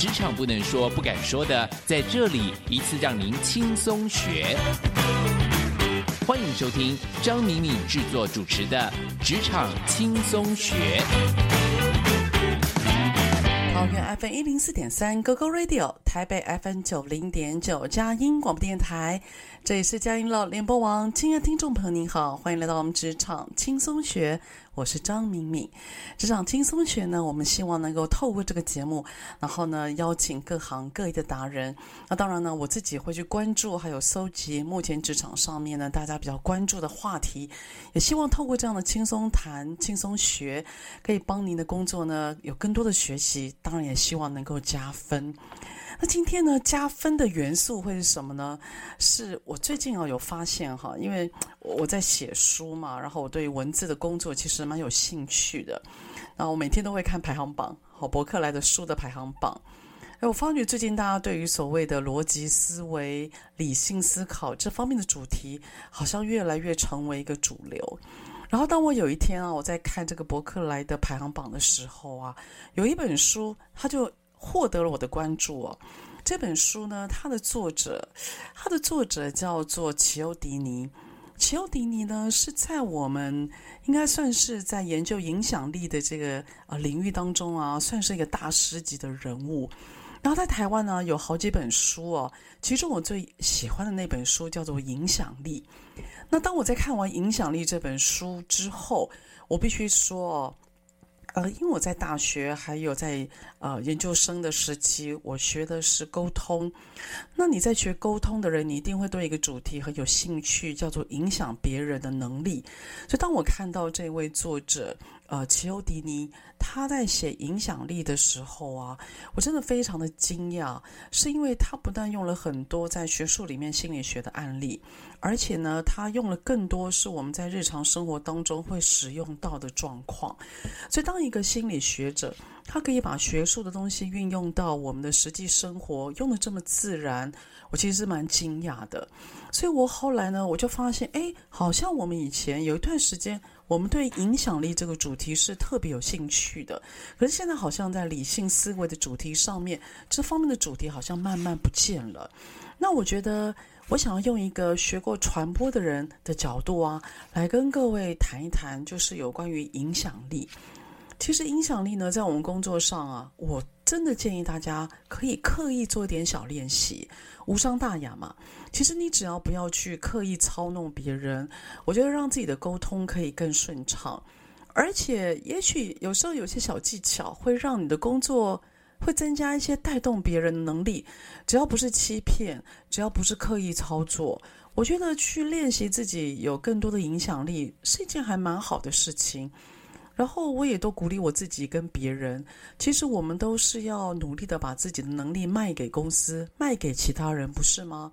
职场不能说、不敢说的，在这里一次让您轻松学。欢迎收听张敏敏制作主持的《职场轻松学》。桃园 FM 一零四点三，GoGo Radio，台北 FM 九零点九，佳音广播电台。这里是佳音乐联播网，亲爱的听众朋友，您好，欢迎来到我们职场轻松学，我是张敏敏。职场轻松学呢，我们希望能够透过这个节目，然后呢，邀请各行各业的达人。那当然呢，我自己会去关注，还有搜集目前职场上面呢，大家比较关注的话题，也希望透过这样的轻松谈、轻松学，可以帮您的工作呢有更多的学习，当然也希望能够加分。那今天呢，加分的元素会是什么呢？是我最近啊有发现哈，因为我在写书嘛，然后我对文字的工作其实蛮有兴趣的。然后我每天都会看排行榜，好博客来的书的排行榜。哎，我发觉最近大家对于所谓的逻辑思维、理性思考这方面的主题，好像越来越成为一个主流。然后当我有一天啊，我在看这个博客来的排行榜的时候啊，有一本书，它就。获得了我的关注。这本书呢，它的作者，它的作者叫做齐欧迪尼。齐欧迪尼呢，是在我们应该算是在研究影响力的这个呃领域当中啊，算是一个大师级的人物。然后在台湾呢，有好几本书哦。其中我最喜欢的那本书叫做《影响力》。那当我在看完《影响力》这本书之后，我必须说哦。呃，因为我在大学还有在呃研究生的时期，我学的是沟通。那你在学沟通的人，你一定会对一个主题很有兴趣，叫做影响别人的能力。所以当我看到这位作者，呃，齐欧迪尼他在写影响力的时候啊，我真的非常的惊讶，是因为他不但用了很多在学术里面心理学的案例，而且呢，他用了更多是我们在日常生活当中会使用到的状况。所以，当一个心理学者，他可以把学术的东西运用到我们的实际生活，用得这么自然，我其实是蛮惊讶的。所以我后来呢，我就发现，哎，好像我们以前有一段时间。我们对影响力这个主题是特别有兴趣的，可是现在好像在理性思维的主题上面，这方面的主题好像慢慢不见了。那我觉得，我想要用一个学过传播的人的角度啊，来跟各位谈一谈，就是有关于影响力。其实影响力呢，在我们工作上啊，我真的建议大家可以刻意做点小练习，无伤大雅嘛。其实你只要不要去刻意操弄别人，我觉得让自己的沟通可以更顺畅，而且也许有时候有些小技巧会让你的工作会增加一些带动别人的能力。只要不是欺骗，只要不是刻意操作，我觉得去练习自己有更多的影响力是一件还蛮好的事情。然后我也都鼓励我自己跟别人，其实我们都是要努力的把自己的能力卖给公司，卖给其他人，不是吗？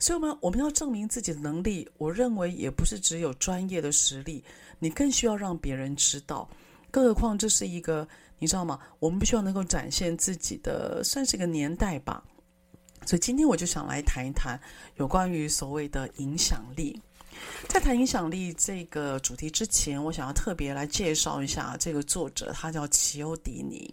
所以，我们我们要证明自己的能力，我认为也不是只有专业的实力，你更需要让别人知道。更何况这是一个，你知道吗？我们必须要能够展现自己的，算是一个年代吧。所以今天我就想来谈一谈有关于所谓的影响力。在谈影响力这个主题之前，我想要特别来介绍一下这个作者，他叫齐欧迪尼。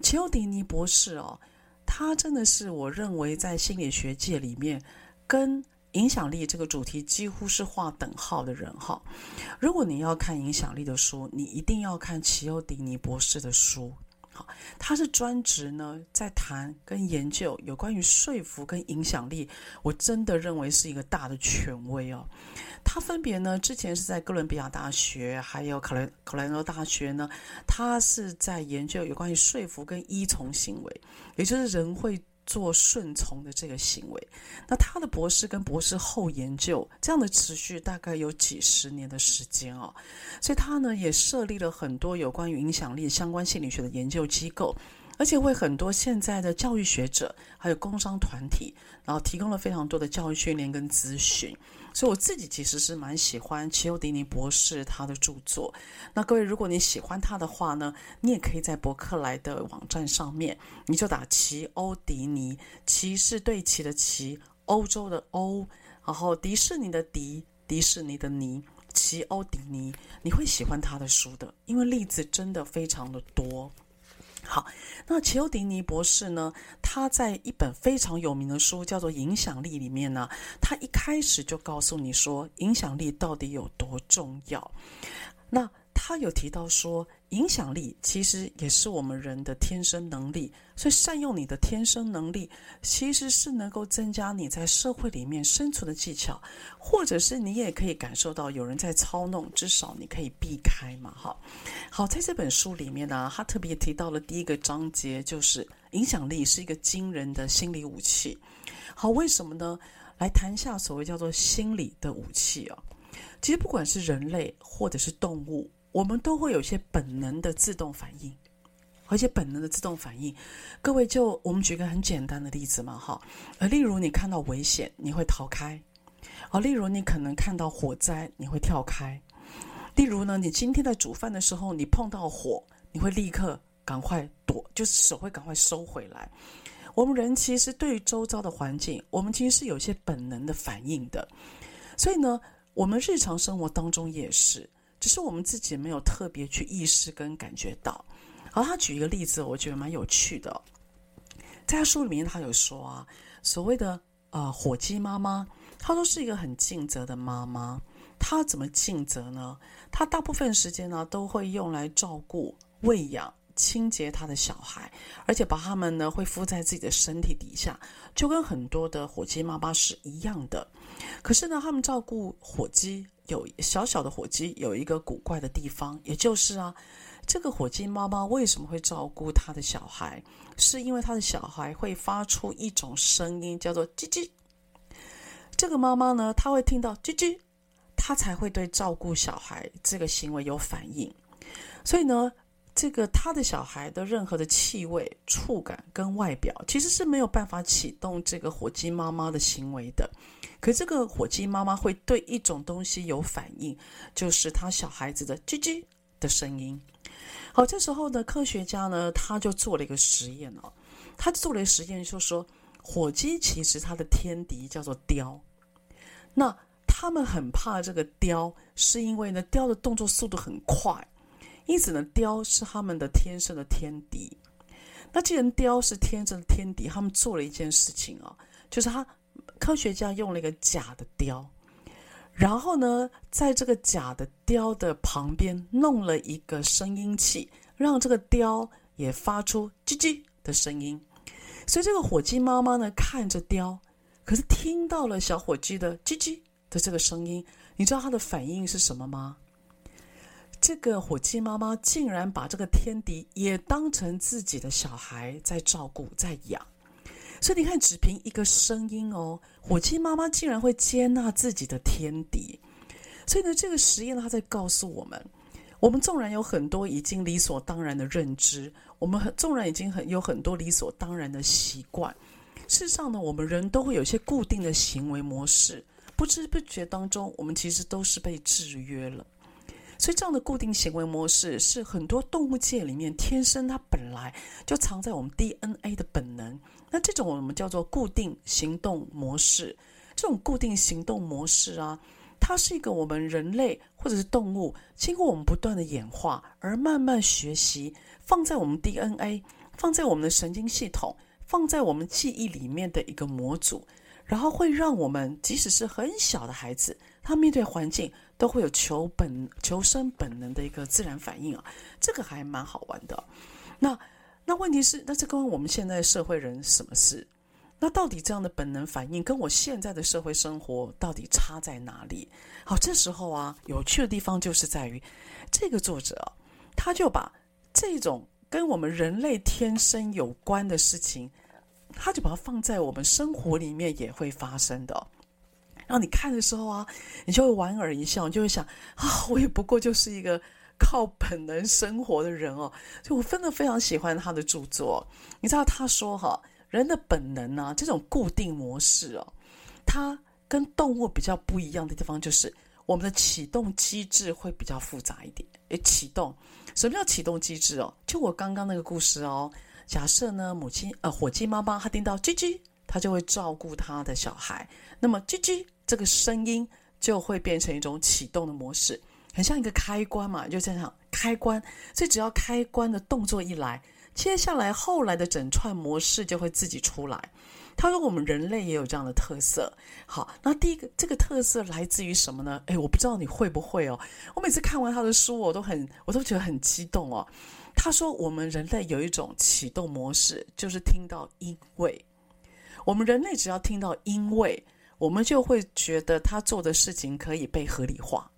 齐欧迪尼博士哦，他真的是我认为在心理学界里面跟影响力这个主题几乎是划等号的人哈。如果你要看影响力的书，你一定要看齐欧迪尼博士的书。好，他是专职呢在谈跟研究有关于说服跟影响力，我真的认为是一个大的权威哦。他分别呢之前是在哥伦比亚大学，还有考兰考莱诺大学呢，他是在研究有关于说服跟依从行为，也就是人会。做顺从的这个行为，那他的博士跟博士后研究这样的持续大概有几十年的时间哦，所以他呢也设立了很多有关于影响力相关心理学的研究机构。而且为很多现在的教育学者，还有工商团体，然后提供了非常多的教育训练跟咨询。所以我自己其实是蛮喜欢齐欧迪尼博士他的著作。那各位，如果你喜欢他的话呢，你也可以在博客来的网站上面，你就打齐欧迪尼，齐是对齐的齐，欧洲的欧，然后迪士尼的迪，迪士尼的尼，齐欧迪尼，你会喜欢他的书的，因为例子真的非常的多。好，那齐欧迪尼博士呢，他在一本非常有名的书叫做《影响力》里面呢，他一开始就告诉你说，影响力到底有多重要。那他有提到说，影响力其实也是我们人的天生能力，所以善用你的天生能力，其实是能够增加你在社会里面生存的技巧，或者是你也可以感受到有人在操弄，至少你可以避开嘛。哈，好，在这本书里面呢，他特别提到了第一个章节，就是影响力是一个惊人的心理武器。好，为什么呢？来谈一下所谓叫做心理的武器啊。其实不管是人类或者是动物，我们都会有一些本能的自动反应，而且本能的自动反应，各位就我们举个很简单的例子嘛，哈，呃，例如你看到危险，你会逃开；哦，例如你可能看到火灾，你会跳开；例如呢，你今天在煮饭的时候，你碰到火，你会立刻赶快躲，就是手会赶快收回来。我们人其实对于周遭的环境，我们其实是有些本能的反应的，所以呢。我们日常生活当中也是，只是我们自己没有特别去意识跟感觉到。好，他举一个例子，我觉得蛮有趣的。在他书里面，他有说啊，所谓的呃火鸡妈妈，她都是一个很尽责的妈妈。她怎么尽责呢？她大部分时间呢都会用来照顾、喂养、清洁她的小孩，而且把他们呢会敷在自己的身体底下，就跟很多的火鸡妈妈是一样的。可是呢，他们照顾火鸡有小小的火鸡有一个古怪的地方，也就是啊，这个火鸡妈妈为什么会照顾他的小孩？是因为他的小孩会发出一种声音，叫做“叽叽”。这个妈妈呢，她会听到“叽叽”，她才会对照顾小孩这个行为有反应。所以呢，这个他的小孩的任何的气味、触感跟外表，其实是没有办法启动这个火鸡妈妈的行为的。可这个火鸡妈妈会对一种东西有反应，就是他小孩子的叽叽的声音。好，这时候呢，科学家呢，他就做了一个实验哦，他做了一个实验，就说火鸡其实它的天敌叫做雕，那他们很怕这个雕，是因为呢，雕的动作速度很快，因此呢，雕是他们的天生的天敌。那既然雕是天生的天敌，他们做了一件事情啊，就是他。科学家用了一个假的雕，然后呢，在这个假的雕的旁边弄了一个声音器，让这个雕也发出叽叽的声音。所以这个火鸡妈妈呢，看着雕，可是听到了小火鸡的叽叽的这个声音，你知道它的反应是什么吗？这个火鸡妈妈竟然把这个天敌也当成自己的小孩在照顾，在养。所以你看，只凭一个声音哦，火鸡妈妈竟然会接纳自己的天敌。所以呢，这个实验，它在告诉我们：我们纵然有很多已经理所当然的认知，我们很纵然已经很有很多理所当然的习惯，事实上呢，我们人都会有一些固定的行为模式，不知不觉当中，我们其实都是被制约了。所以，这样的固定行为模式是很多动物界里面天生它本来就藏在我们 DNA 的本能。那这种我们叫做固定行动模式，这种固定行动模式啊，它是一个我们人类或者是动物经过我们不断的演化而慢慢学习，放在我们 DNA、放在我们的神经系统、放在我们记忆里面的一个模组，然后会让我们即使是很小的孩子，他面对环境都会有求本求生本能的一个自然反应啊，这个还蛮好玩的。那那问题是，那这跟我们现在社会人什么事？那到底这样的本能反应跟我现在的社会生活到底差在哪里？好，这时候啊，有趣的地方就是在于，这个作者他就把这种跟我们人类天生有关的事情，他就把它放在我们生活里面也会发生的。然后你看的时候啊，你就会莞尔一笑，你就会想啊，我也不过就是一个。靠本能生活的人哦，就我真的非常喜欢他的著作。你知道他说哈，人的本能呢，这种固定模式哦，它跟动物比较不一样的地方就是，我们的启动机制会比较复杂一点。诶，启动，什么叫启动机制哦？就我刚刚那个故事哦，假设呢，母亲呃，火鸡妈妈她听到叽叽，她就会照顾她的小孩，那么叽叽这个声音就会变成一种启动的模式。很像一个开关嘛，就这样开关，所以只要开关的动作一来，接下来后来的整串模式就会自己出来。他说我们人类也有这样的特色。好，那第一个这个特色来自于什么呢？诶，我不知道你会不会哦。我每次看完他的书，我都很，我都觉得很激动哦。他说我们人类有一种启动模式，就是听到因为，我们人类只要听到因为，我们就会觉得他做的事情可以被合理化。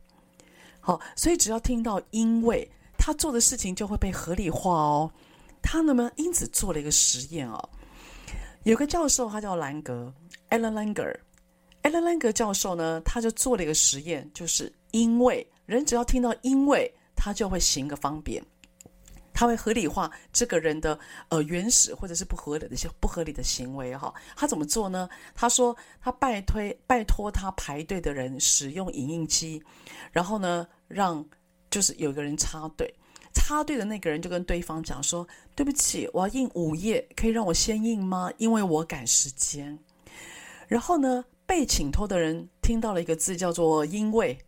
好，所以只要听到“因为”，他做的事情就会被合理化哦。他呢，因此做了一个实验哦。有个教授，他叫兰格 （Alan Langer），Alan Langer 教授呢，他就做了一个实验，就是因为人只要听到“因为”，他就会行个方便。他会合理化这个人的呃原始或者是不合理的一些不合理的行为哈。他怎么做呢？他说他拜推拜托他排队的人使用影印机，然后呢让就是有一个人插队，插队的那个人就跟对方讲说：“对不起，我要印五页，可以让我先印吗？因为我赶时间。”然后呢被请托的人听到了一个字叫做“因为”。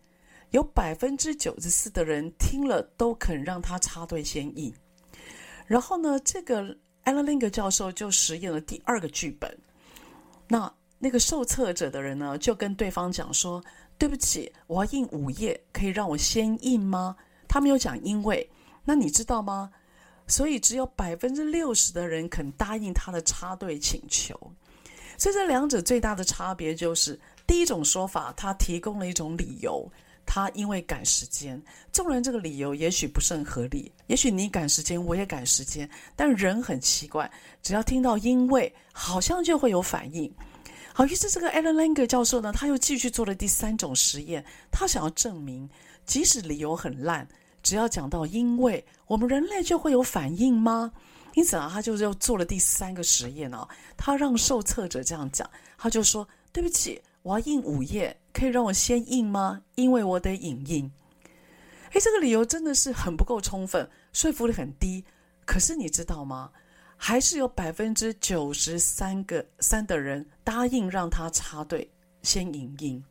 有百分之九十四的人听了都肯让他插队先印，然后呢，这个 a l l e n g 教授就实验了第二个剧本。那那个受测者的人呢，就跟对方讲说：“对不起，我要印五页，可以让我先印吗？”他没有讲因为，那你知道吗？所以只有百分之六十的人肯答应他的插队请求。所以这两者最大的差别就是，第一种说法，他提供了一种理由。他因为赶时间，纵然这个理由也许不是很合理，也许你赶时间，我也赶时间，但人很奇怪，只要听到因为，好像就会有反应。好，于是这个 Ellen Langer 教授呢，他又继续做了第三种实验，他想要证明，即使理由很烂，只要讲到因为，我们人类就会有反应吗？因此啊，他就又做了第三个实验啊，他让受测者这样讲，他就说：“对不起。”我要印五页，可以让我先印吗？因为我得影印。诶，这个理由真的是很不够充分，说服力很低。可是你知道吗？还是有百分之九十三个三的人答应让他插队先影印。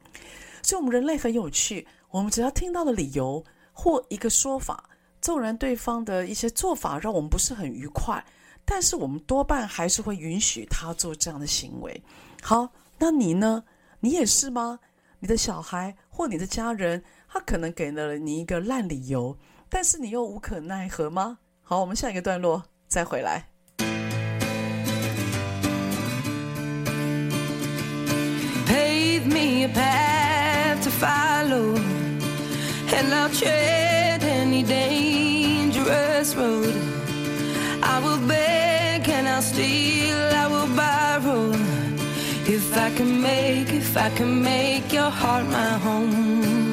所以，我们人类很有趣。我们只要听到的理由或一个说法，纵然对方的一些做法让我们不是很愉快，但是我们多半还是会允许他做这样的行为。好，那你呢？你也是吗？你的小孩或你的家人，他可能给了你一个烂理由，但是你又无可奈何吗？好，我们下一个段落再回来。I can make, if I can make your heart my home,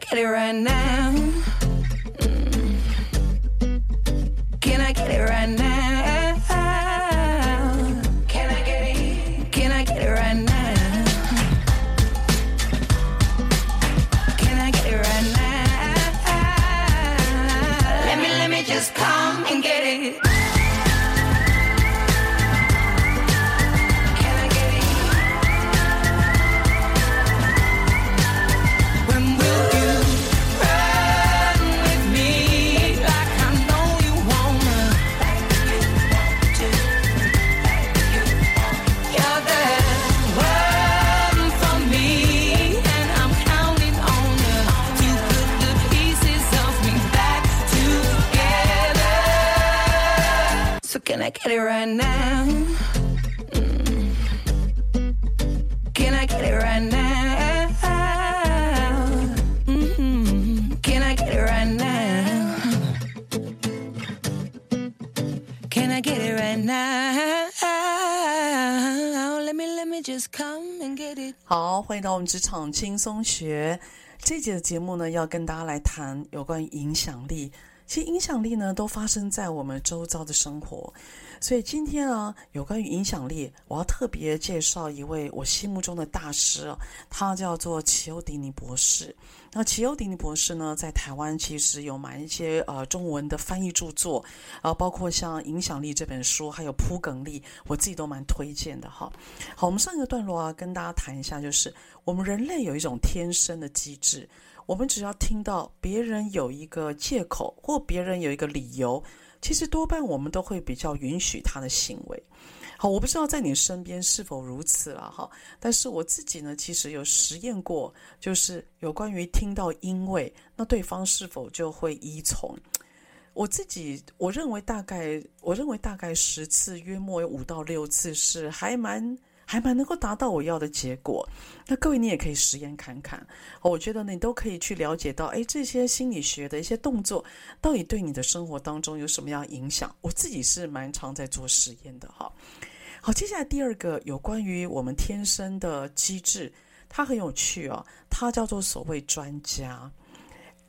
get it right now? 欢迎到我们职场轻松学这节的节目呢，要跟大家来谈有关于影响力。其实影响力呢，都发生在我们周遭的生活。所以今天啊，有关于影响力，我要特别介绍一位我心目中的大师啊，他叫做齐欧迪尼博士。那齐欧迪尼博士呢，在台湾其实有蛮一些呃中文的翻译著作，啊，包括像《影响力》这本书，还有《铺梗力》，我自己都蛮推荐的哈。好，我们上一个段落啊，跟大家谈一下，就是我们人类有一种天生的机制。我们只要听到别人有一个借口，或别人有一个理由，其实多半我们都会比较允许他的行为。好，我不知道在你身边是否如此了哈，但是我自己呢，其实有实验过，就是有关于听到因为，那对方是否就会依从。我自己我认为大概，我认为大概十次，约莫有五到六次是还蛮。还蛮能够达到我要的结果，那各位你也可以实验看看，我觉得你都可以去了解到，哎，这些心理学的一些动作到底对你的生活当中有什么样影响？我自己是蛮常在做实验的哈。好，接下来第二个有关于我们天生的机制，它很有趣哦，它叫做所谓专家。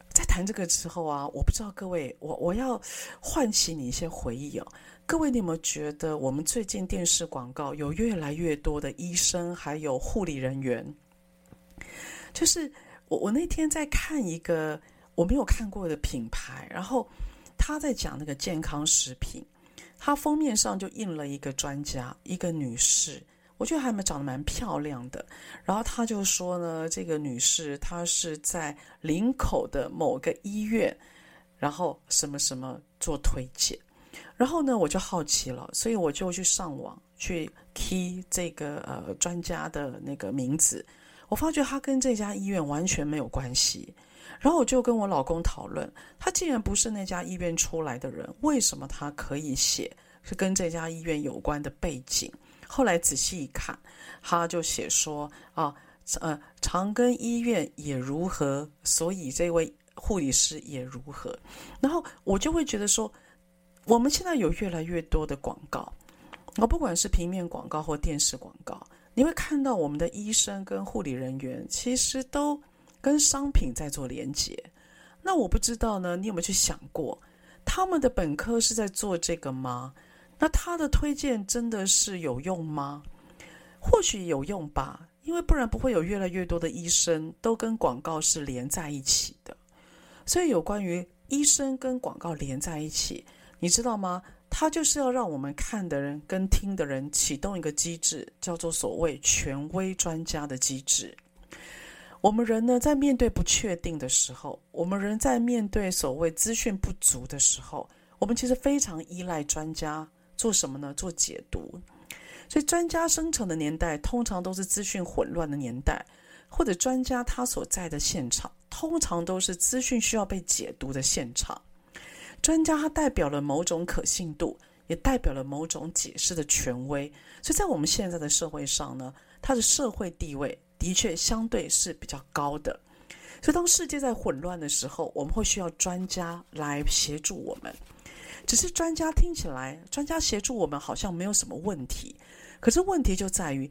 在谈这个之后啊，我不知道各位，我我要唤起你一些回忆哦。各位，你有没有觉得我们最近电视广告有越来越多的医生还有护理人员？就是我我那天在看一个我没有看过的品牌，然后他在讲那个健康食品，他封面上就印了一个专家，一个女士，我觉得还蛮长得蛮漂亮的。然后他就说呢，这个女士她是在林口的某个医院，然后什么什么做推荐。然后呢，我就好奇了，所以我就去上网去 key 这个呃专家的那个名字。我发觉他跟这家医院完全没有关系。然后我就跟我老公讨论，他既然不是那家医院出来的人，为什么他可以写是跟这家医院有关的背景？后来仔细一看，他就写说啊，呃，长庚医院也如何，所以这位护理师也如何。然后我就会觉得说。我们现在有越来越多的广告，我不管是平面广告或电视广告，你会看到我们的医生跟护理人员其实都跟商品在做连接。那我不知道呢，你有没有去想过，他们的本科是在做这个吗？那他的推荐真的是有用吗？或许有用吧，因为不然不会有越来越多的医生都跟广告是连在一起的。所以有关于医生跟广告连在一起，你知道吗？他就是要让我们看的人跟听的人启动一个机制，叫做所谓权威专家的机制。我们人呢，在面对不确定的时候，我们人在面对所谓资讯不足的时候，我们其实非常依赖专家做什么呢？做解读。所以专家生成的年代，通常都是资讯混乱的年代，或者专家他所在的现场，通常都是资讯需要被解读的现场。专家他代表了某种可信度，也代表了某种解释的权威，所以在我们现在的社会上呢，他的社会地位的确相对是比较高的。所以当世界在混乱的时候，我们会需要专家来协助我们。只是专家听起来，专家协助我们好像没有什么问题，可是问题就在于。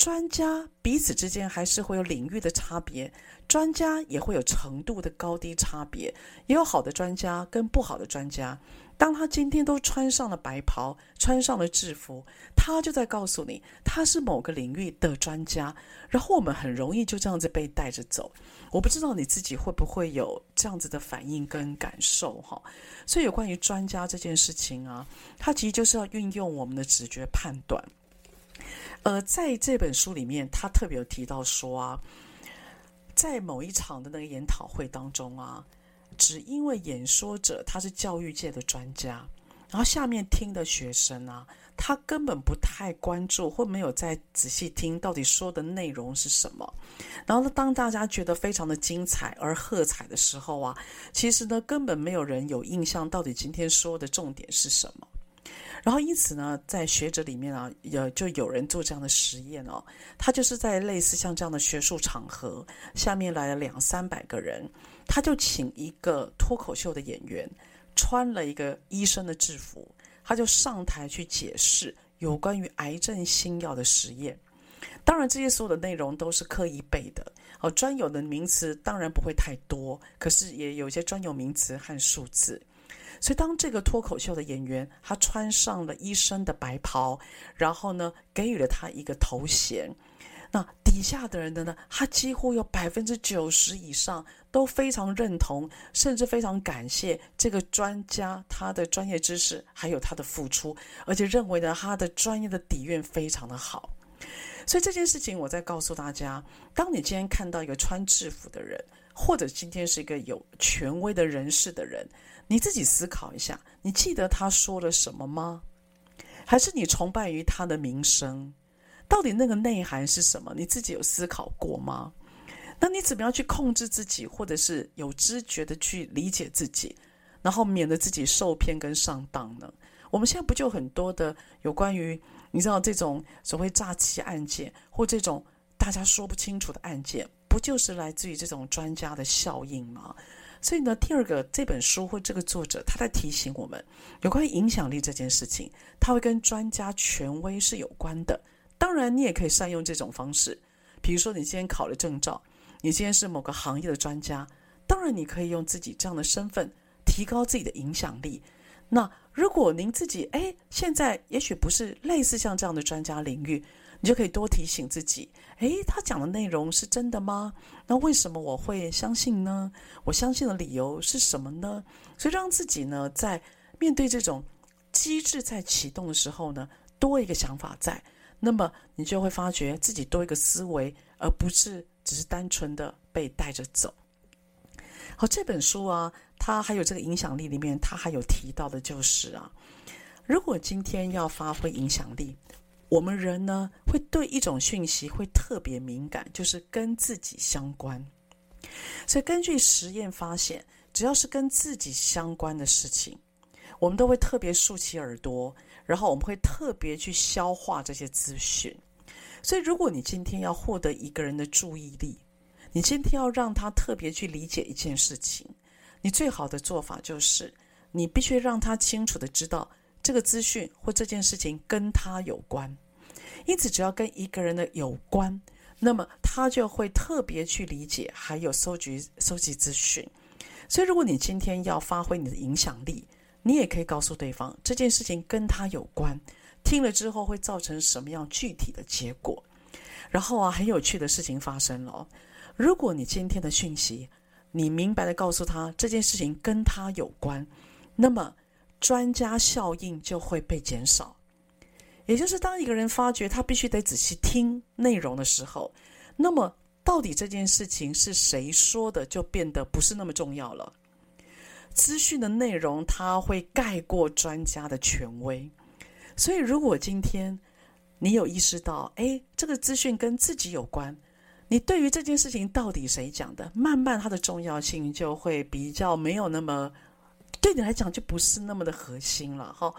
专家彼此之间还是会有领域的差别，专家也会有程度的高低差别，也有好的专家跟不好的专家。当他今天都穿上了白袍，穿上了制服，他就在告诉你他是某个领域的专家，然后我们很容易就这样子被带着走。我不知道你自己会不会有这样子的反应跟感受哈。所以有关于专家这件事情啊，它其实就是要运用我们的直觉判断。呃，在这本书里面，他特别有提到说啊，在某一场的那个研讨会当中啊，只因为演说者他是教育界的专家，然后下面听的学生啊，他根本不太关注或没有再仔细听到底说的内容是什么。然后呢，当大家觉得非常的精彩而喝彩的时候啊，其实呢，根本没有人有印象到底今天说的重点是什么。然后因此呢，在学者里面啊，有就有人做这样的实验哦。他就是在类似像这样的学术场合，下面来了两三百个人，他就请一个脱口秀的演员，穿了一个医生的制服，他就上台去解释有关于癌症新药的实验。当然，这些所有的内容都是刻意背的哦，专有的名词当然不会太多，可是也有一些专有名词和数字。所以，当这个脱口秀的演员他穿上了一身的白袍，然后呢，给予了他一个头衔，那底下的人的呢，他几乎有百分之九十以上都非常认同，甚至非常感谢这个专家他的专业知识还有他的付出，而且认为呢，他的专业的底蕴非常的好。所以这件事情，我在告诉大家：当你今天看到一个穿制服的人，或者今天是一个有权威的人士的人。你自己思考一下，你记得他说了什么吗？还是你崇拜于他的名声？到底那个内涵是什么？你自己有思考过吗？那你怎么样去控制自己，或者是有知觉的去理解自己，然后免得自己受骗跟上当呢？我们现在不就很多的有关于你知道这种所谓诈欺案件，或这种大家说不清楚的案件，不就是来自于这种专家的效应吗？所以呢，第二个这本书或这个作者他在提醒我们，有关于影响力这件事情，他会跟专家权威是有关的。当然，你也可以善用这种方式，比如说你今天考了证照，你今天是某个行业的专家，当然你可以用自己这样的身份提高自己的影响力。那如果您自己哎，现在也许不是类似像这样的专家领域。你就可以多提醒自己，诶，他讲的内容是真的吗？那为什么我会相信呢？我相信的理由是什么呢？所以让自己呢，在面对这种机制在启动的时候呢，多一个想法在，那么你就会发觉自己多一个思维，而不是只是单纯的被带着走。好，这本书啊，它还有这个影响力里面，它还有提到的就是啊，如果今天要发挥影响力。我们人呢，会对一种讯息会特别敏感，就是跟自己相关。所以根据实验发现，只要是跟自己相关的事情，我们都会特别竖起耳朵，然后我们会特别去消化这些资讯。所以，如果你今天要获得一个人的注意力，你今天要让他特别去理解一件事情，你最好的做法就是，你必须让他清楚地知道。这个资讯或这件事情跟他有关，因此只要跟一个人的有关，那么他就会特别去理解，还有收集收集资讯。所以，如果你今天要发挥你的影响力，你也可以告诉对方这件事情跟他有关，听了之后会造成什么样具体的结果。然后啊，很有趣的事情发生了。如果你今天的讯息，你明白的告诉他这件事情跟他有关，那么专家效应就会被减少。也就是当一个人发觉他必须得仔细听内容的时候，那么到底这件事情是谁说的，就变得不是那么重要了。资讯的内容它会盖过专家的权威，所以如果今天你有意识到，哎，这个资讯跟自己有关。你对于这件事情到底谁讲的，慢慢它的重要性就会比较没有那么，对你来讲就不是那么的核心了哈。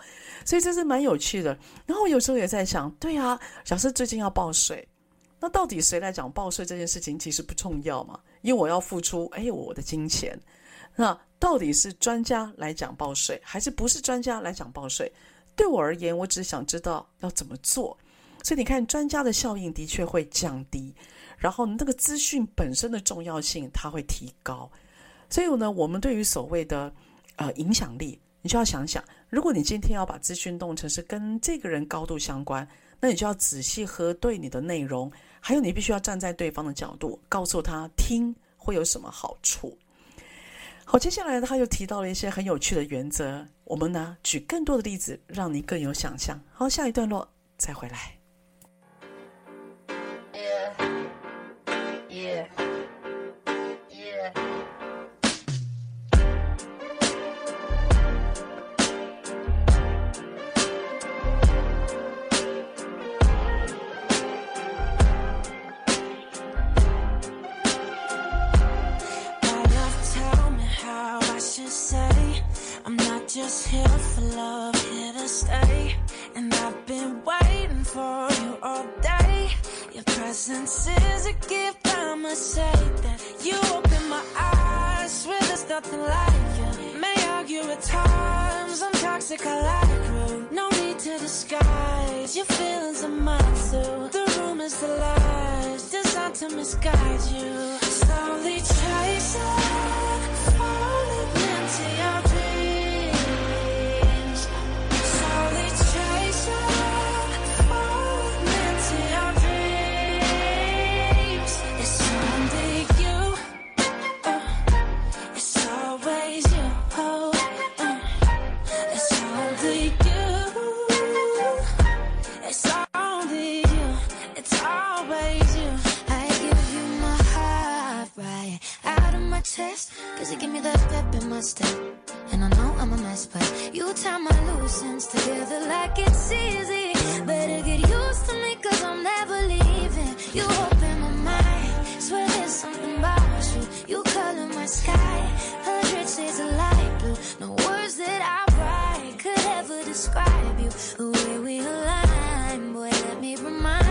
所以这是蛮有趣的。然后我有时候也在想，对啊，假设最近要报税，那到底谁来讲报税这件事情其实不重要嘛？因为我要付出，哎，我的金钱。那到底是专家来讲报税，还是不是专家来讲报税？对我而言，我只想知道要怎么做。所以你看，专家的效应的确会降低。然后，那个资讯本身的重要性它会提高，所以呢，我们对于所谓的呃影响力，你就要想想，如果你今天要把资讯弄成是跟这个人高度相关，那你就要仔细核对你的内容，还有你必须要站在对方的角度，告诉他听会有什么好处。好，接下来他又提到了一些很有趣的原则，我们呢举更多的例子，让你更有想象。好，下一段落再回来。just here for love, here to stay. And I've been waiting for you all day. Your presence is a gift, I'ma say that you open my eyes. Swear there's nothing like you. May argue at times, I'm toxic, I like you. No need to disguise your feelings are mine too. The rumors, the lies, designed to misguide you. Slowly chasing, falling into your dreams. test. Cause you give me that pep in my step. And I know I'm a mess but You tie my loose ends together like it's easy. Better get used to me cause I'm never leaving. You open my mind Swear there's something about you. You color my sky Hundred shades of light. Blue No words that I write Could ever describe you. The way we align Boy let me remind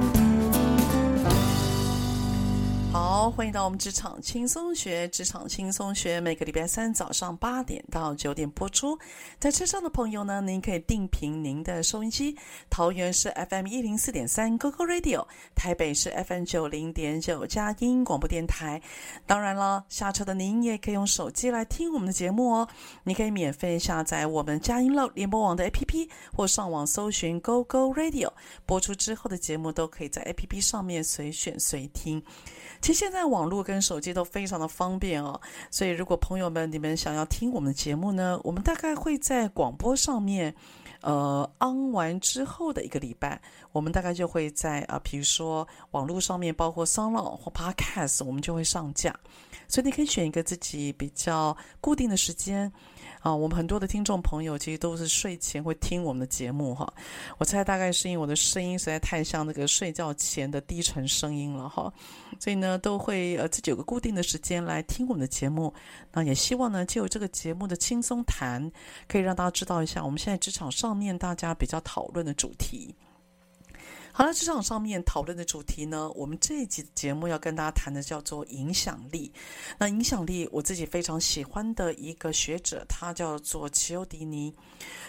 好，欢迎到我们职场轻松学，职场轻松学每个礼拜三早上八点到九点播出。在车上的朋友呢，您可以定频您的收音机，桃园是 FM 一零四点三 GoGo Radio，台北是 FM 九零点九佳音广播电台。当然了，下车的您也可以用手机来听我们的节目哦。你可以免费下载我们佳音乐联播网的 APP，或上网搜寻 GoGo Radio，播出之后的节目都可以在 APP 上面随选随听。其实现在网络跟手机都非常的方便哦，所以如果朋友们你们想要听我们的节目呢，我们大概会在广播上面，呃 on 完之后的一个礼拜，我们大概就会在啊，比如说网络上面，包括 SoundOn 或 Podcast，我们就会上架。所以你可以选一个自己比较固定的时间。啊，我们很多的听众朋友其实都是睡前会听我们的节目哈。我猜大概是因为我的声音实在太像那个睡觉前的低沉声音了哈，所以呢都会呃自己有个固定的时间来听我们的节目。那也希望呢，借由这个节目的轻松谈，可以让大家知道一下我们现在职场上面大家比较讨论的主题。好了，职场上面讨论的主题呢，我们这一集的节目要跟大家谈的叫做影响力。那影响力，我自己非常喜欢的一个学者，他叫做齐欧迪尼。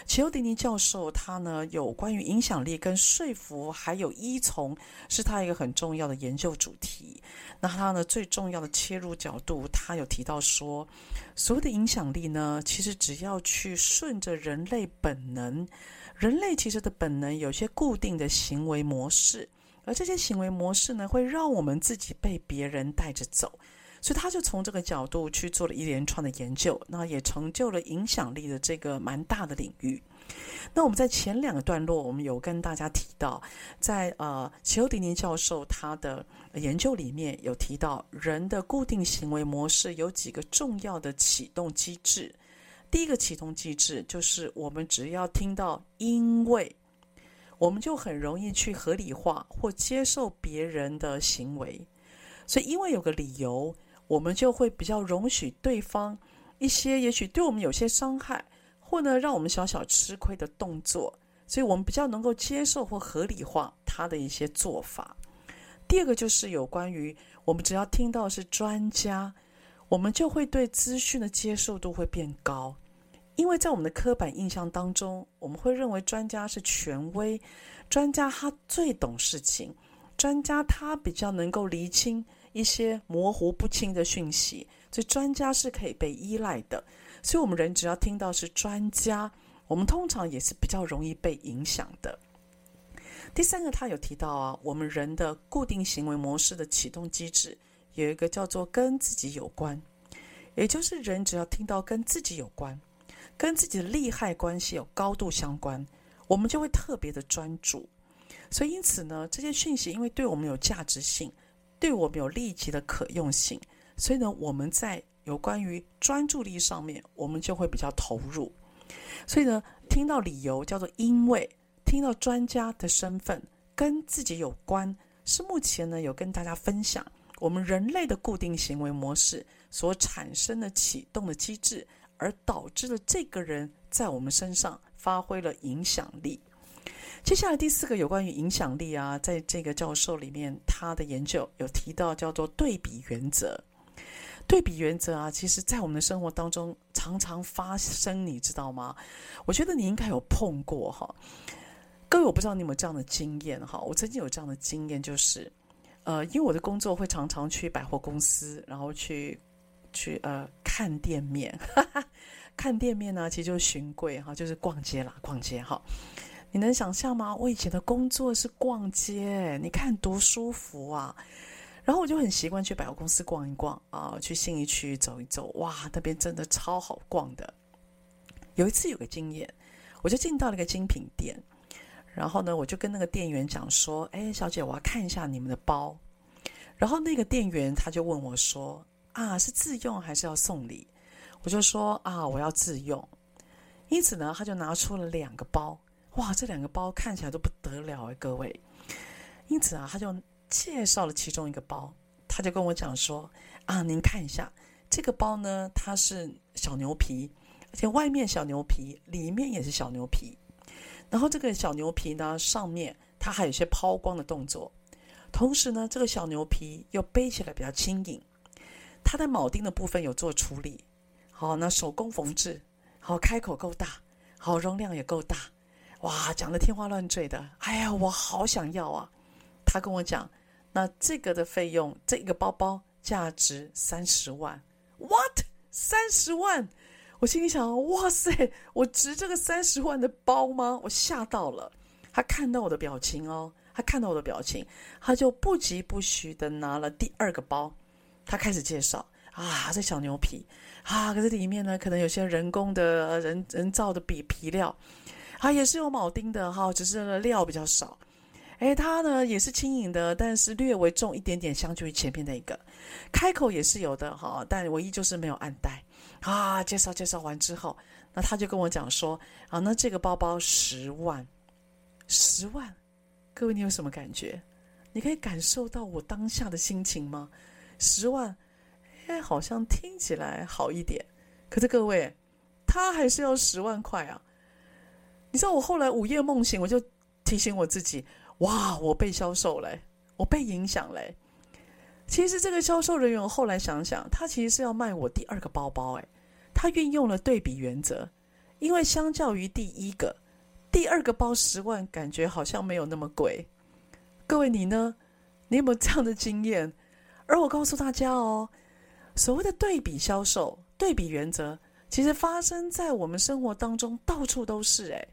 齐欧迪尼教授，他呢有关于影响力跟说服还有依从，是他一个很重要的研究主题。那他呢最重要的切入角度，他有提到说，所谓的影响力呢，其实只要去顺着人类本能。人类其实的本能有些固定的行为模式，而这些行为模式呢，会让我们自己被别人带着走，所以他就从这个角度去做了一连串的研究，那也成就了影响力的这个蛮大的领域。那我们在前两个段落，我们有跟大家提到，在呃齐欧迪尼教授他的研究里面有提到，人的固定行为模式有几个重要的启动机制。第一个启动机制就是，我们只要听到“因为”，我们就很容易去合理化或接受别人的行为。所以，因为有个理由，我们就会比较容许对方一些也许对我们有些伤害，或呢让我们小小吃亏的动作。所以我们比较能够接受或合理化他的一些做法。第二个就是有关于，我们只要听到是专家，我们就会对资讯的接受度会变高。因为在我们的刻板印象当中，我们会认为专家是权威，专家他最懂事情，专家他比较能够厘清一些模糊不清的讯息，所以专家是可以被依赖的。所以，我们人只要听到是专家，我们通常也是比较容易被影响的。第三个，他有提到啊，我们人的固定行为模式的启动机制有一个叫做跟自己有关，也就是人只要听到跟自己有关。跟自己的利害关系有高度相关，我们就会特别的专注。所以因此呢，这些讯息因为对我们有价值性，对我们有立即的可用性，所以呢，我们在有关于专注力上面，我们就会比较投入。所以呢，听到理由叫做因为，听到专家的身份跟自己有关，是目前呢有跟大家分享我们人类的固定行为模式所产生的启动的机制。而导致了这个人在我们身上发挥了影响力。接下来第四个有关于影响力啊，在这个教授里面，他的研究有提到叫做对比原则。对比原则啊，其实在我们的生活当中常常发生，你知道吗？我觉得你应该有碰过哈。各位，我不知道你有没有这样的经验哈。我曾经有这样的经验，就是呃，因为我的工作会常常去百货公司，然后去。去呃看店面，哈哈，看店面呢，其实就是巡柜哈，就是逛街啦，逛街哈。你能想象吗？我以前的工作是逛街，你看多舒服啊！然后我就很习惯去百货公司逛一逛啊，去信义区走一走，哇，那边真的超好逛的。有一次有个经验，我就进到了一个精品店，然后呢，我就跟那个店员讲说：“哎，小姐，我要看一下你们的包。”然后那个店员他就问我说。啊，是自用还是要送礼？我就说啊，我要自用。因此呢，他就拿出了两个包，哇，这两个包看起来都不得了哎，各位。因此啊，他就介绍了其中一个包，他就跟我讲说啊，您看一下这个包呢，它是小牛皮，而且外面小牛皮，里面也是小牛皮。然后这个小牛皮呢，上面它还有一些抛光的动作，同时呢，这个小牛皮又背起来比较轻盈。它的铆钉的部分有做处理，好，那手工缝制，好，开口够大，好，容量也够大，哇，讲得天花乱坠的，哎呀，我好想要啊！他跟我讲，那这个的费用，这个包包价值三十万，what？三十万？我心里想，哇塞，我值这个三十万的包吗？我吓到了。他看到我的表情哦，他看到我的表情，他就不疾不徐的拿了第二个包。他开始介绍啊，这小牛皮啊，可是里面呢，可能有些人工的人人造的皮皮料啊，也是有铆钉的哈，只是料比较少。诶，它呢也是轻盈的，但是略微重一点点，相较于前面那个。开口也是有的哈，但唯一就是没有暗袋。啊，介绍介绍完之后，那他就跟我讲说，啊，那这个包包十万，十万，各位你有什么感觉？你可以感受到我当下的心情吗？十万，哎，好像听起来好一点，可是各位，他还是要十万块啊！你知道我后来午夜梦醒，我就提醒我自己。哇！我被销售了，我被影响了。其实这个销售人员，我后来想想，他其实是要卖我第二个包包。哎，他运用了对比原则，因为相较于第一个，第二个包十万，感觉好像没有那么贵。各位你呢？你有没有这样的经验？而我告诉大家哦，所谓的对比销售、对比原则，其实发生在我们生活当中，到处都是。哎，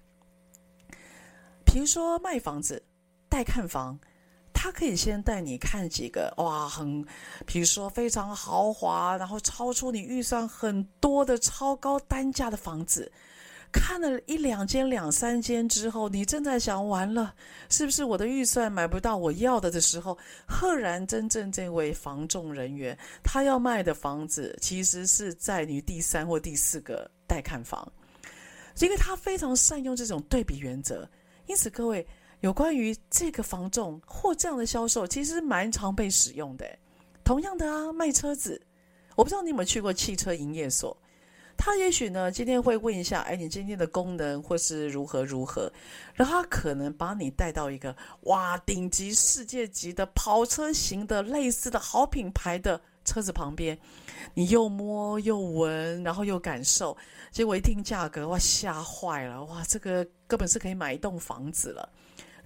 比如说卖房子。带看房，他可以先带你看几个哇，很，比如说非常豪华，然后超出你预算很多的超高单价的房子。看了一两间、两三间之后，你正在想完了，是不是我的预算买不到我要的的时候，赫然真正这位房仲人员他要卖的房子，其实是在于第三或第四个待看房，因为他非常善用这种对比原则，因此各位。有关于这个房仲或这样的销售，其实蛮常被使用的。同样的啊，卖车子，我不知道你有没有去过汽车营业所，他也许呢今天会问一下，哎，你今天的功能或是如何如何，然后他可能把你带到一个哇顶级世界级的跑车型的类似的好品牌的车子旁边，你又摸又闻，然后又感受，结果一听价格，哇吓坏了，哇这个根本是可以买一栋房子了。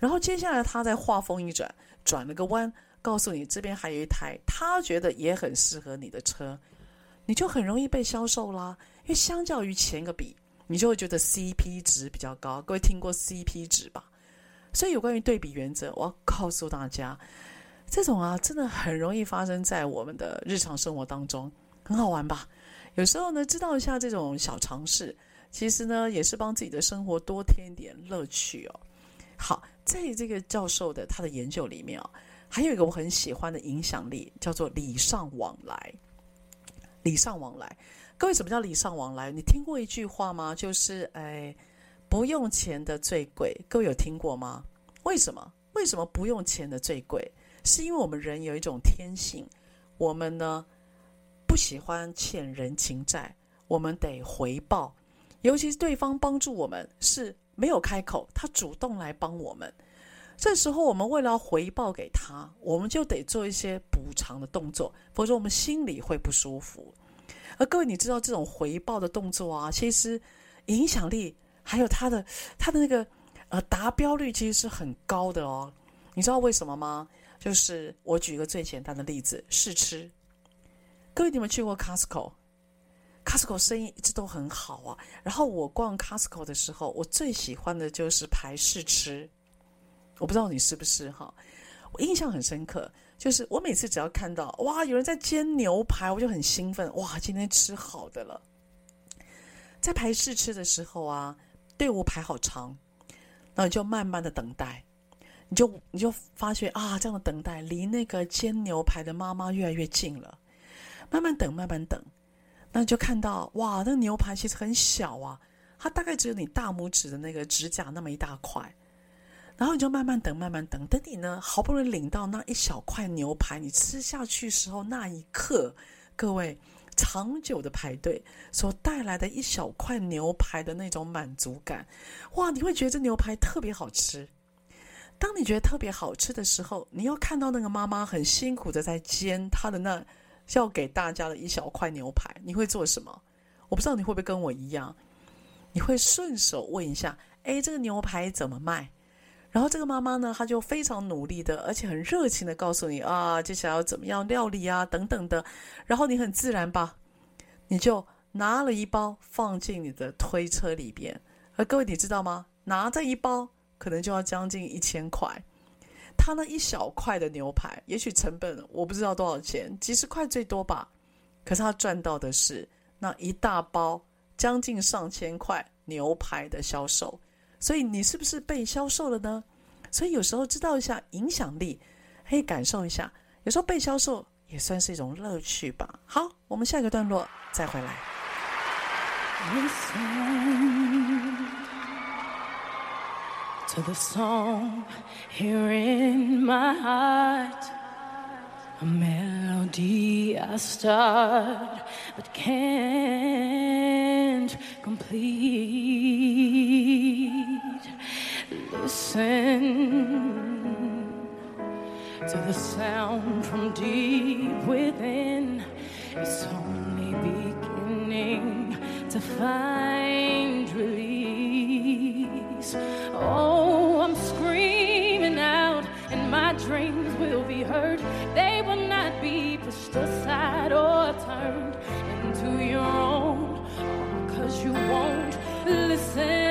然后接下来他再话锋一转，转了个弯，告诉你这边还有一台他觉得也很适合你的车，你就很容易被销售啦。因为相较于前一个比，你就会觉得 CP 值比较高。各位听过 CP 值吧？所以有关于对比原则，我要告诉大家，这种啊真的很容易发生在我们的日常生活当中，很好玩吧？有时候呢，知道一下这种小常识，其实呢也是帮自己的生活多添一点乐趣哦。好。在这个教授的他的研究里面啊，还有一个我很喜欢的影响力，叫做礼尚往来。礼尚往来，各位，什么叫礼尚往来？你听过一句话吗？就是哎，不用钱的最贵。各位有听过吗？为什么？为什么不用钱的最贵？是因为我们人有一种天性，我们呢不喜欢欠人情债，我们得回报，尤其是对方帮助我们是。没有开口，他主动来帮我们。这时候，我们为了回报给他，我们就得做一些补偿的动作，否则我们心里会不舒服。而各位，你知道这种回报的动作啊，其实影响力还有他的他的那个呃达标率，其实是很高的哦。你知道为什么吗？就是我举一个最简单的例子，试吃。各位，你们去过 Costco？Costco 生意一直都很好啊，然后我逛 Costco 的时候，我最喜欢的就是排试吃。我不知道你是不是哈？我印象很深刻，就是我每次只要看到哇有人在煎牛排，我就很兴奋，哇今天吃好的了。在排试吃的时候啊，队伍排好长，然后你就慢慢的等待，你就你就发觉啊这样的等待离那个煎牛排的妈妈越来越近了，慢慢等，慢慢等。那就看到哇，那牛排其实很小啊，它大概只有你大拇指的那个指甲那么一大块，然后你就慢慢等，慢慢等，等你呢好不容易领到那一小块牛排，你吃下去时候那一刻，各位长久的排队所带来的一小块牛排的那种满足感，哇，你会觉得这牛排特别好吃。当你觉得特别好吃的时候，你又看到那个妈妈很辛苦的在煎她的那。要给大家的一小块牛排，你会做什么？我不知道你会不会跟我一样，你会顺手问一下：哎，这个牛排怎么卖？然后这个妈妈呢，她就非常努力的，而且很热情的告诉你啊，接下来要怎么样料理啊，等等的。然后你很自然吧，你就拿了一包放进你的推车里边。而各位你知道吗？拿这一包可能就要将近一千块。他那一小块的牛排，也许成本我不知道多少钱，几十块最多吧。可是他赚到的是那一大包将近上千块牛排的销售。所以你是不是被销售了呢？所以有时候知道一下影响力，可以感受一下，有时候被销售也算是一种乐趣吧。好，我们下一个段落再回来。Listen to the song here in my heart, a melody I start but can't complete. Listen to the sound from deep within. It's only beginning to find release. Cause you won't listen.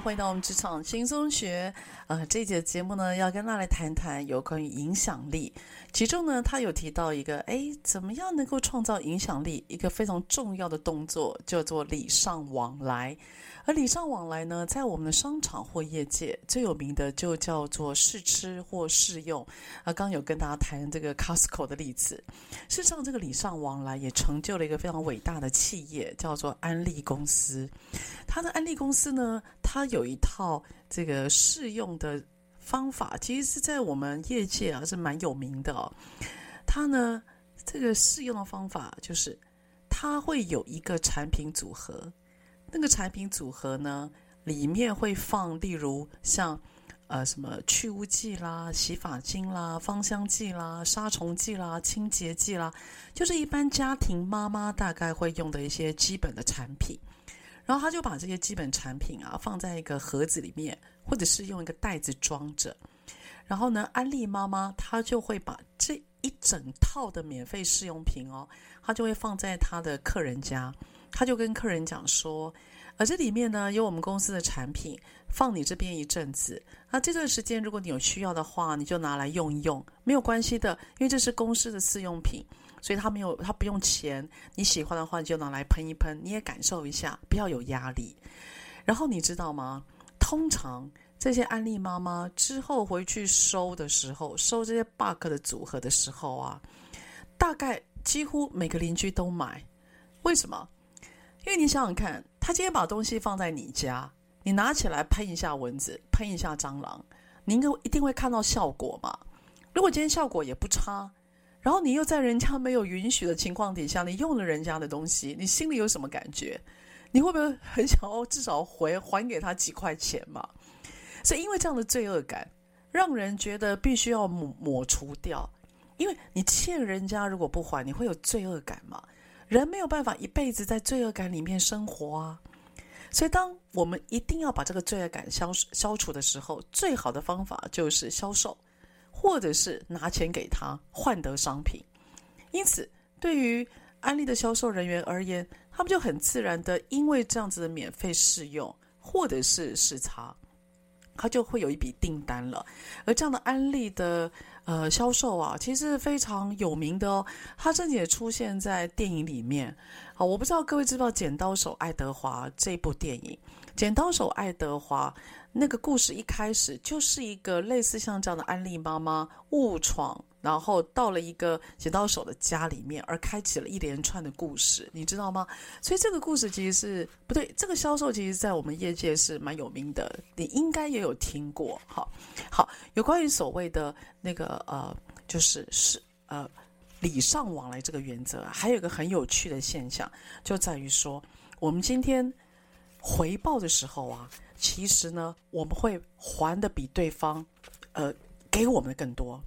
欢迎到我们职场轻松学。呃，这节节目呢，要跟大家来谈谈有关于影响力。其中呢，他有提到一个，哎，怎么样能够创造影响力？一个非常重要的动作叫做礼尚往来。而礼尚往来呢，在我们的商场或业界最有名的就叫做试吃或试用。啊，刚有跟大家谈这个 Costco 的例子。事实上，这个礼尚往来也成就了一个非常伟大的企业，叫做安利公司。它的安利公司呢，它有一套这个试用的方法，其实是在我们业界啊是蛮有名的哦。它呢，这个适用的方法就是，它会有一个产品组合。那个产品组合呢，里面会放，例如像，呃，什么去污剂啦、洗发精啦、芳香剂啦、杀虫剂啦、清洁剂啦，就是一般家庭妈妈大概会用的一些基本的产品。然后他就把这些基本产品啊放在一个盒子里面，或者是用一个袋子装着。然后呢，安利妈妈她就会把这一整套的免费试用品哦，她就会放在她的客人家。她就跟客人讲说，呃，这里面呢有我们公司的产品，放你这边一阵子。那这段时间如果你有需要的话，你就拿来用一用，没有关系的，因为这是公司的试用品，所以他没有，他不用钱。你喜欢的话，你就拿来喷一喷，你也感受一下，不要有压力。然后你知道吗？通常这些安利妈妈之后回去收的时候，收这些 bug 的组合的时候啊，大概几乎每个邻居都买。为什么？因为你想想看，他今天把东西放在你家，你拿起来喷一下蚊子，喷一下蟑螂，你应该一定会看到效果嘛。如果今天效果也不差，然后你又在人家没有允许的情况底下，你用了人家的东西，你心里有什么感觉？你会不会很想要至少回还给他几块钱嘛？所以因为这样的罪恶感，让人觉得必须要抹抹除掉。因为你欠人家如果不还，你会有罪恶感嘛？人没有办法一辈子在罪恶感里面生活啊。所以，当我们一定要把这个罪恶感消消除的时候，最好的方法就是销售，或者是拿钱给他换得商品。因此，对于安利的销售人员而言，他们就很自然的因为这样子的免费试用或者是试擦，他就会有一笔订单了。而这样的安利的呃销售啊，其实非常有名的哦，他甚至也出现在电影里面。好，我不知道各位知不知道《剪刀手爱德华》这部电影，《剪刀手爱德华》那个故事一开始就是一个类似像这样的安利妈妈误闯，然后到了一个剪刀手的家里面，而开启了一连串的故事，你知道吗？所以这个故事其实是不对，这个销售其实在我们业界是蛮有名的，你应该也有听过。好，好，有关于所谓的那个呃，就是是呃。礼尚往来这个原则，还有一个很有趣的现象，就在于说，我们今天回报的时候啊，其实呢，我们会还的比对方，呃，给我们的更多。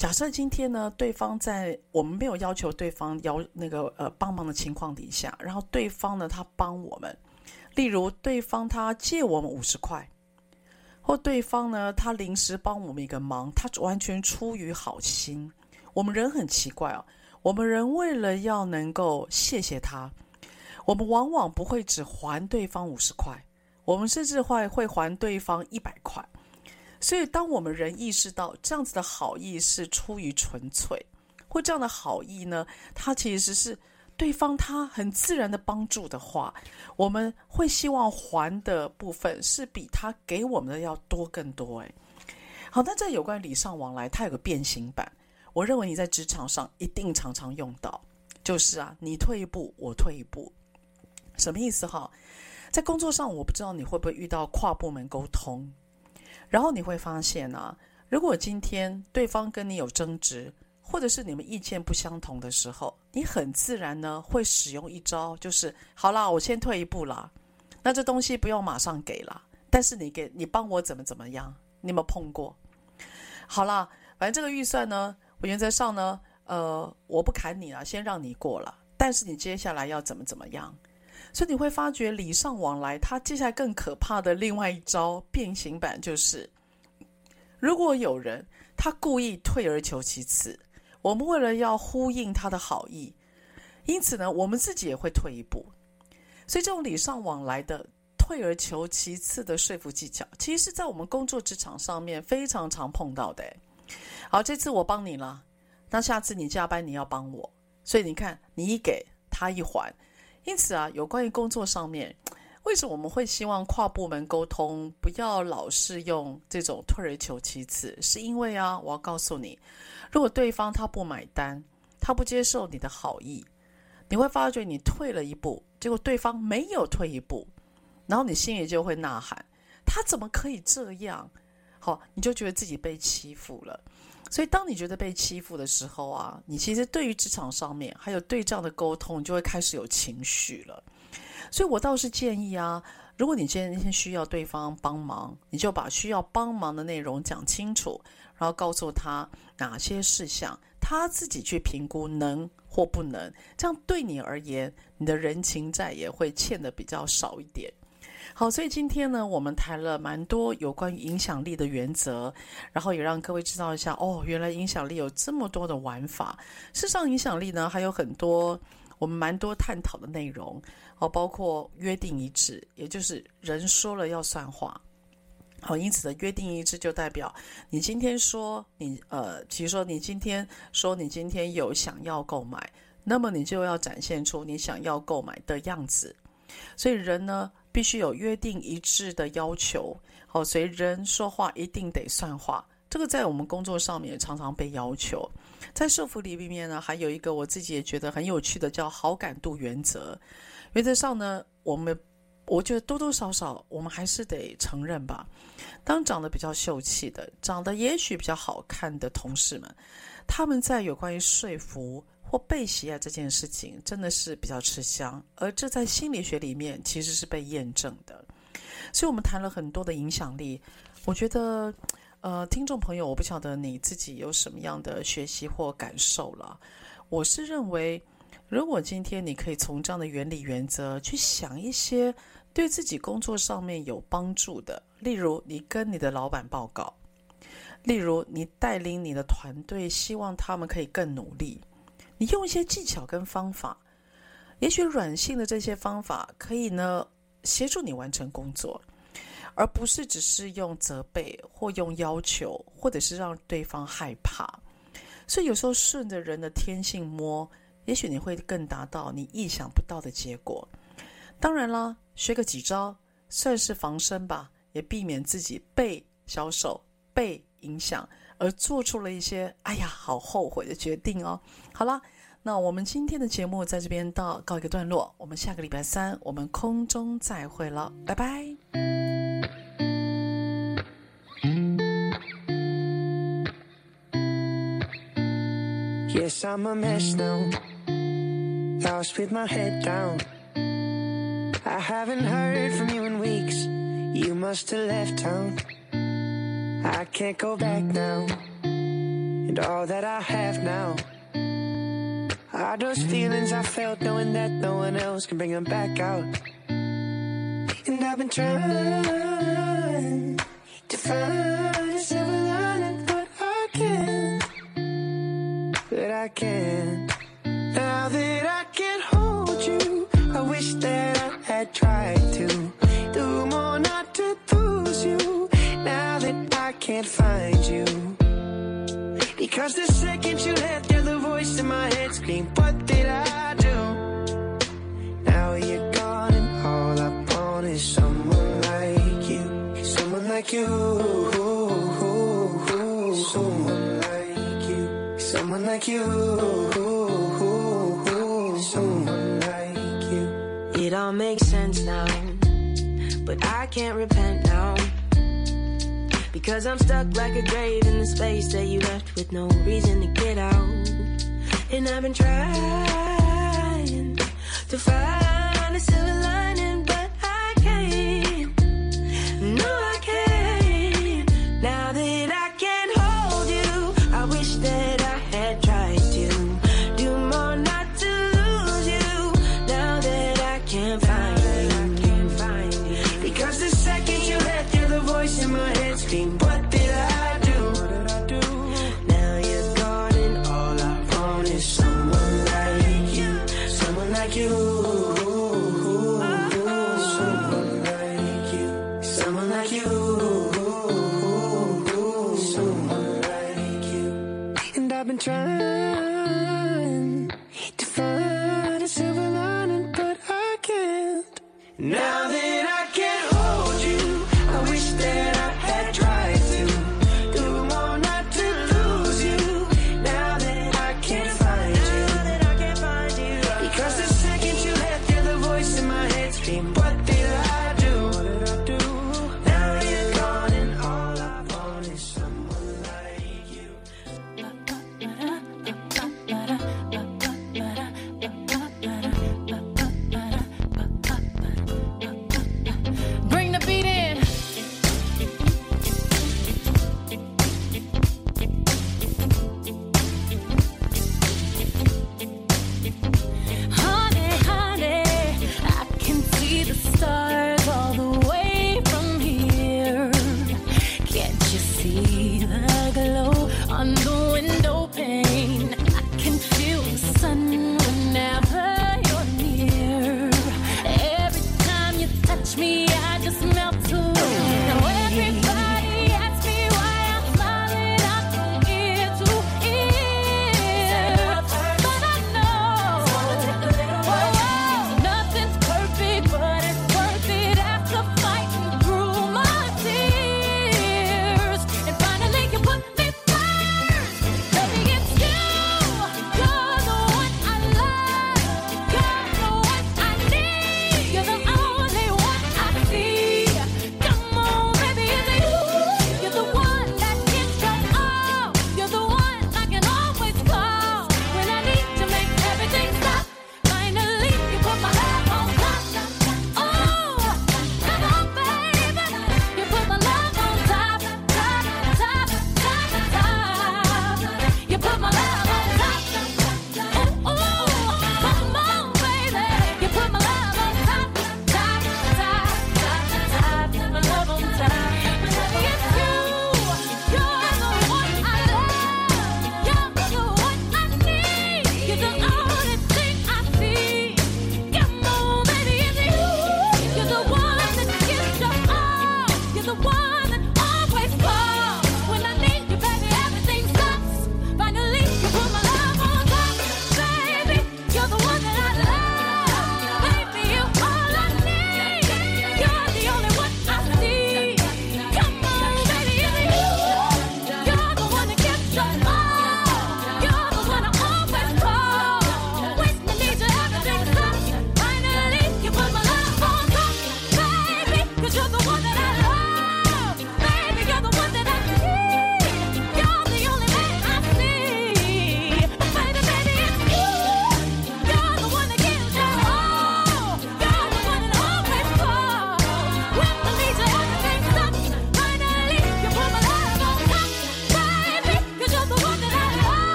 假设今天呢，对方在我们没有要求对方要那个呃帮忙的情况底下，然后对方呢，他帮我们，例如对方他借我们五十块，或对方呢，他临时帮我们一个忙，他完全出于好心。我们人很奇怪哦，我们人为了要能够谢谢他，我们往往不会只还对方五十块，我们甚至会会还对方一百块。所以，当我们人意识到这样子的好意是出于纯粹，或这样的好意呢，它其实是对方他很自然的帮助的话，我们会希望还的部分是比他给我们的要多更多。哎，好，那这有关礼尚往来，它有个变形版。我认为你在职场上一定常常用到，就是啊，你退一步，我退一步，什么意思哈？在工作上，我不知道你会不会遇到跨部门沟通，然后你会发现啊，如果今天对方跟你有争执，或者是你们意见不相同的时候，你很自然呢会使用一招，就是好啦，我先退一步啦，那这东西不用马上给啦，但是你给你帮我怎么怎么样？你有没有碰过？好啦，反正这个预算呢。我原则上呢，呃，我不砍你了，先让你过了。但是你接下来要怎么怎么样？所以你会发觉礼尚往来，它接下来更可怕的另外一招变形版就是，如果有人他故意退而求其次，我们为了要呼应他的好意，因此呢，我们自己也会退一步。所以这种礼尚往来的退而求其次的说服技巧，其实是在我们工作职场上面非常常碰到的。好，这次我帮你了，那下次你加班你要帮我，所以你看，你一给他一还，因此啊，有关于工作上面，为什么我们会希望跨部门沟通不要老是用这种退而求其次？是因为啊，我要告诉你，如果对方他不买单，他不接受你的好意，你会发觉你退了一步，结果对方没有退一步，然后你心里就会呐喊，他怎么可以这样？好，你就觉得自己被欺负了。所以，当你觉得被欺负的时候啊，你其实对于职场上面还有对这样的沟通，你就会开始有情绪了。所以我倒是建议啊，如果你今天需要对方帮忙，你就把需要帮忙的内容讲清楚，然后告诉他哪些事项他自己去评估能或不能，这样对你而言，你的人情债也会欠的比较少一点。好，所以今天呢，我们谈了蛮多有关于影响力的原则，然后也让各位知道一下，哦，原来影响力有这么多的玩法。事实上，影响力呢还有很多我们蛮多探讨的内容，哦，包括约定一致，也就是人说了要算话。好，因此的约定一致就代表你今天说你呃，比如说你今天说你今天有想要购买，那么你就要展现出你想要购买的样子。所以人呢，必须有约定一致的要求，好，所以人说话一定得算话。这个在我们工作上面也常常被要求。在说服里面呢，还有一个我自己也觉得很有趣的，叫好感度原则。原则上呢，我们我觉得多多少少我们还是得承认吧。当长得比较秀气的、长得也许比较好看的同事们，他们在有关于说服或被喜爱这件事情，真的是比较吃香。而这在心理学里面其实是被验证的。所以，我们谈了很多的影响力。我觉得，呃，听众朋友，我不晓得你自己有什么样的学习或感受了。我是认为，如果今天你可以从这样的原理原则去想一些对自己工作上面有帮助的，例如你跟你的老板报告，例如你带领你的团队，希望他们可以更努力，你用一些技巧跟方法，也许软性的这些方法可以呢协助你完成工作。而不是只是用责备或用要求，或者是让对方害怕。所以有时候顺着人的天性摸，也许你会更达到你意想不到的结果。当然啦，学个几招算是防身吧，也避免自己被销售、被影响而做出了一些“哎呀，好后悔”的决定哦。好啦，那我们今天的节目在这边到告一个段落，我们下个礼拜三我们空中再会了，拜拜。Yes, I'm a mess now. Lost with my head down. I haven't heard from you in weeks. You must have left town. I can't go back now. And all that I have now are those feelings I felt knowing that no one else can bring them back out. And I've been trying to find a silver lining, but I can't. But I can't. Now that can't find you, because the second you left, the voice in my head scream, What did I do? Now you're gone, and all I want is someone like you, someone like you. Someone like you, someone like you. Someone like you. It all makes sense now, but I can't repent now. Because I'm stuck like a grave in the space that you left with no reason to get out. And I've been trying to find a silver lining,